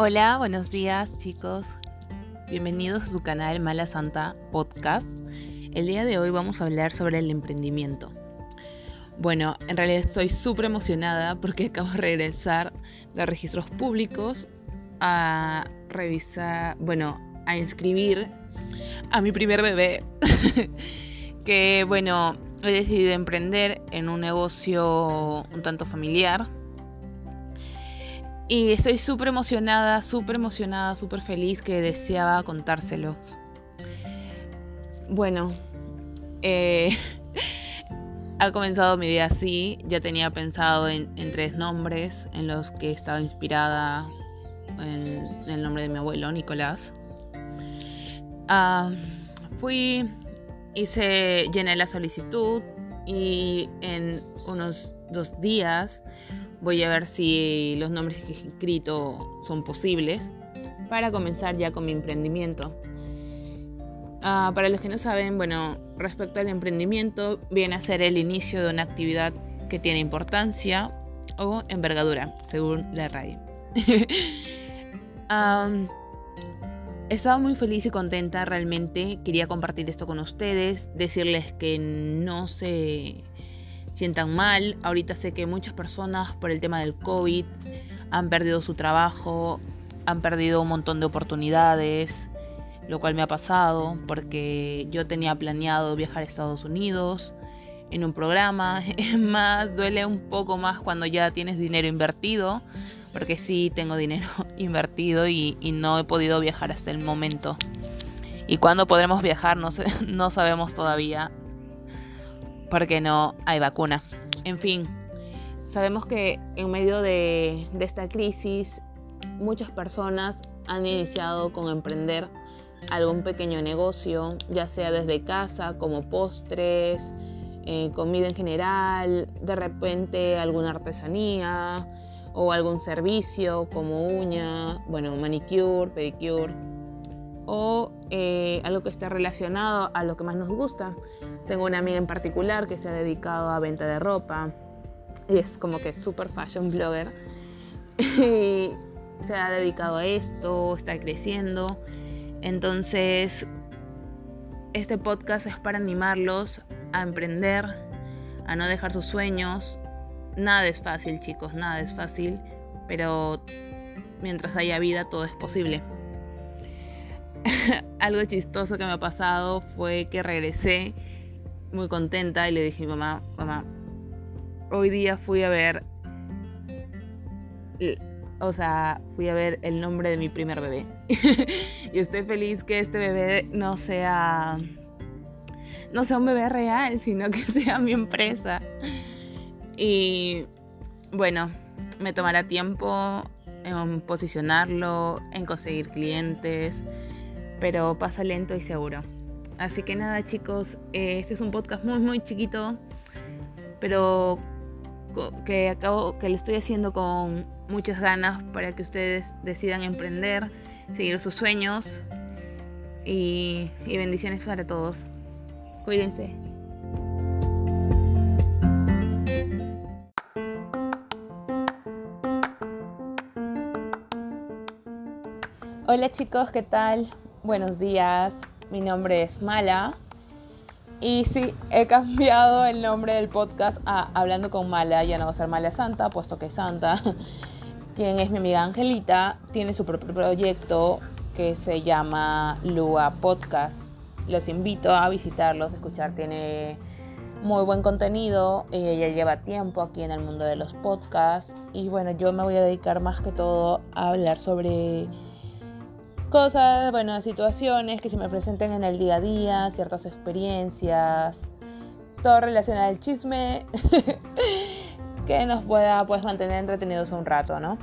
Hola, buenos días chicos. Bienvenidos a su canal Mala Santa Podcast. El día de hoy vamos a hablar sobre el emprendimiento. Bueno, en realidad estoy súper emocionada porque acabo de regresar de registros públicos a revisar, bueno, a inscribir a mi primer bebé. que bueno, he decidido emprender en un negocio un tanto familiar y estoy súper emocionada, súper emocionada, súper feliz que deseaba contárselos. Bueno, eh, ha comenzado mi día así. Ya tenía pensado en, tres nombres en los que estaba inspirada en, el nombre de mi abuelo, Nicolás. Ah, fui, hice, llené la solicitud y en unos dos días Voy a ver si los nombres que he escrito son posibles para comenzar ya con mi emprendimiento. Ah, para los que no saben, bueno, respecto al emprendimiento, viene a ser el inicio de una actividad que tiene importancia o envergadura, según la RAI. estaba muy feliz y contenta realmente. Quería compartir esto con ustedes, decirles que no se sientan mal. Ahorita sé que muchas personas por el tema del COVID han perdido su trabajo, han perdido un montón de oportunidades, lo cual me ha pasado porque yo tenía planeado viajar a Estados Unidos en un programa. Es más, duele un poco más cuando ya tienes dinero invertido, porque sí tengo dinero invertido y, no he podido viajar hasta el momento. Y cuándo podremos viajar no, no sabemos todavía porque no hay vacuna. En fin, sabemos que en medio de, esta crisis muchas personas han iniciado con emprender algún pequeño negocio, ya sea desde casa como postres, eh, comida en general, de repente alguna artesanía o algún servicio como uña, bueno, manicure, pedicure o eh, algo que esté relacionado a lo que más nos gusta. Tengo una amiga en particular que se ha dedicado a venta de ropa y es como que super fashion blogger y se ha dedicado a esto, está creciendo. Entonces, este podcast es para animarlos a emprender, a no dejar sus sueños. Nada es fácil, chicos, nada es fácil, pero mientras haya vida todo es posible. algo chistoso que me ha pasado fue que regresé muy contenta y le dije a mi mamá, mamá, hoy día fui a ver, o sea, fui a ver el nombre de mi primer bebé. y estoy feliz que este bebé no sea, no sea un bebé real, sino que sea mi empresa. Y bueno, me tomará tiempo en posicionarlo, en conseguir clientes pero pasa lento y seguro. Así que nada chicos, eh, este es un podcast muy muy chiquito, pero que acabo, que lo estoy haciendo con muchas ganas para que ustedes decidan emprender, seguir sus sueños y, y bendiciones para todos. Cuídense. Hola chicos, ¿qué tal? Buenos días, mi nombre es Mala. Y sí, he cambiado el nombre del podcast a Hablando con Mala. Ya no va a ser Mala Santa, puesto que Santa, quien es mi amiga Angelita, tiene su propio proyecto que se llama Lua Podcast. Los invito a visitarlos, a escuchar. Tiene muy buen contenido. Ella lleva tiempo aquí en el mundo de los podcasts. Y bueno, yo me voy a dedicar más que todo a hablar sobre cosas, bueno, situaciones que se me presenten en el día a día, ciertas experiencias, todo relacionado al chisme que nos pueda pues mantener entretenidos un rato, ¿no?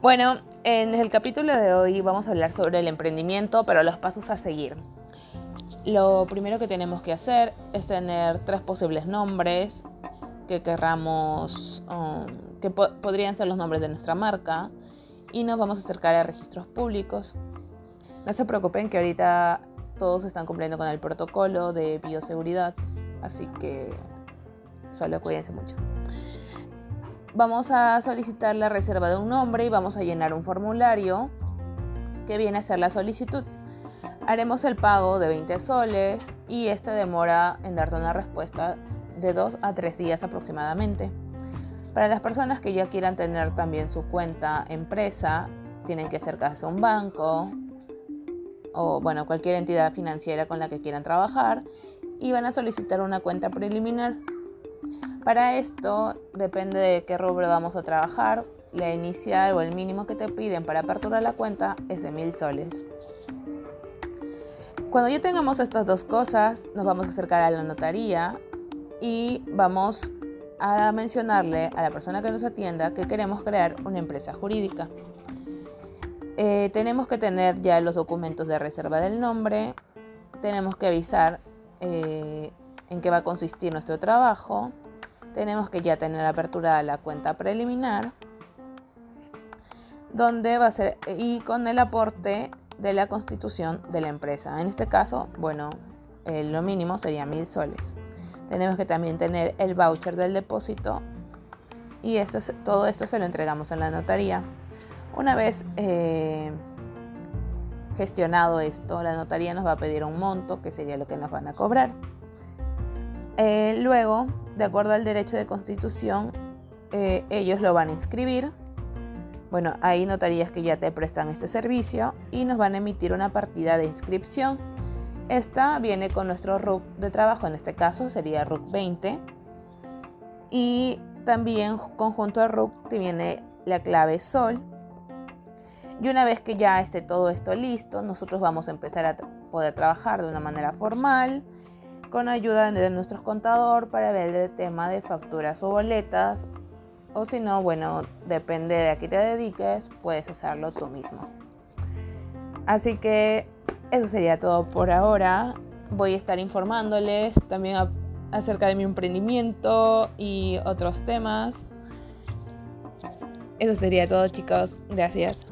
Bueno, en el capítulo de hoy vamos a hablar sobre el emprendimiento, pero los pasos a seguir. Lo primero que tenemos que hacer es tener tres posibles nombres que querramos, um, que podrían ser los nombres de nuestra marca y nos vamos a acercar a registros públicos. No se preocupen que ahorita todos están cumpliendo con el protocolo de bioseguridad, así que solo cuídense mucho. vamos a solicitar la reserva de un nombre y vamos a llenar un formulario que viene a ser la solicitud. Haremos el pago de 20 soles y este demora en darte una respuesta de 2 a 3 días aproximadamente. Para las personas que ya quieran tener también su cuenta empresa, tienen que acercarse a un banco o bueno, cualquier entidad financiera con la que quieran trabajar y van a solicitar una cuenta preliminar. Para esto, depende de qué rubro vamos a trabajar, la inicial o el mínimo que te piden para aperturar la cuenta es de mil soles. Cuando ya tengamos estas dos cosas, nos vamos a acercar a la notaría y vamos a mencionarle a la persona que nos atienda que queremos crear una empresa jurídica. Eh, tenemos que tener ya los documentos de reserva del nombre, tenemos que avisar eh, en qué va a consistir nuestro trabajo, tenemos que ya tener apertura la cuenta preliminar, donde va a ser y con el aporte de la constitución de la empresa. En este caso, bueno, eh, lo mínimo sería mil soles. Tenemos que también tener el voucher del depósito y esto, todo esto se lo entregamos en la notaría. Una vez eh, gestionado esto, la notaría nos va a pedir un monto, que sería lo que nos van a cobrar. Eh, luego, de acuerdo al derecho de constitución, eh, ellos lo van a inscribir. Bueno, hay notarías que ya te prestan este servicio y nos van a emitir una partida de inscripción. Esta viene con nuestro RUC de trabajo, en este caso sería RUC 20. Y también conjunto a RUC te viene la clave SOL y una vez que ya esté todo esto listo, nosotros vamos a empezar a poder trabajar de una manera formal, con ayuda de nuestro contador para ver el tema de facturas o boletas. O si no, bueno, depende de a qué te dediques, puedes hacerlo tú mismo. Así que eso sería todo por ahora. Voy a estar informándoles también acerca de mi emprendimiento y otros temas. Eso sería todo chicos. Gracias.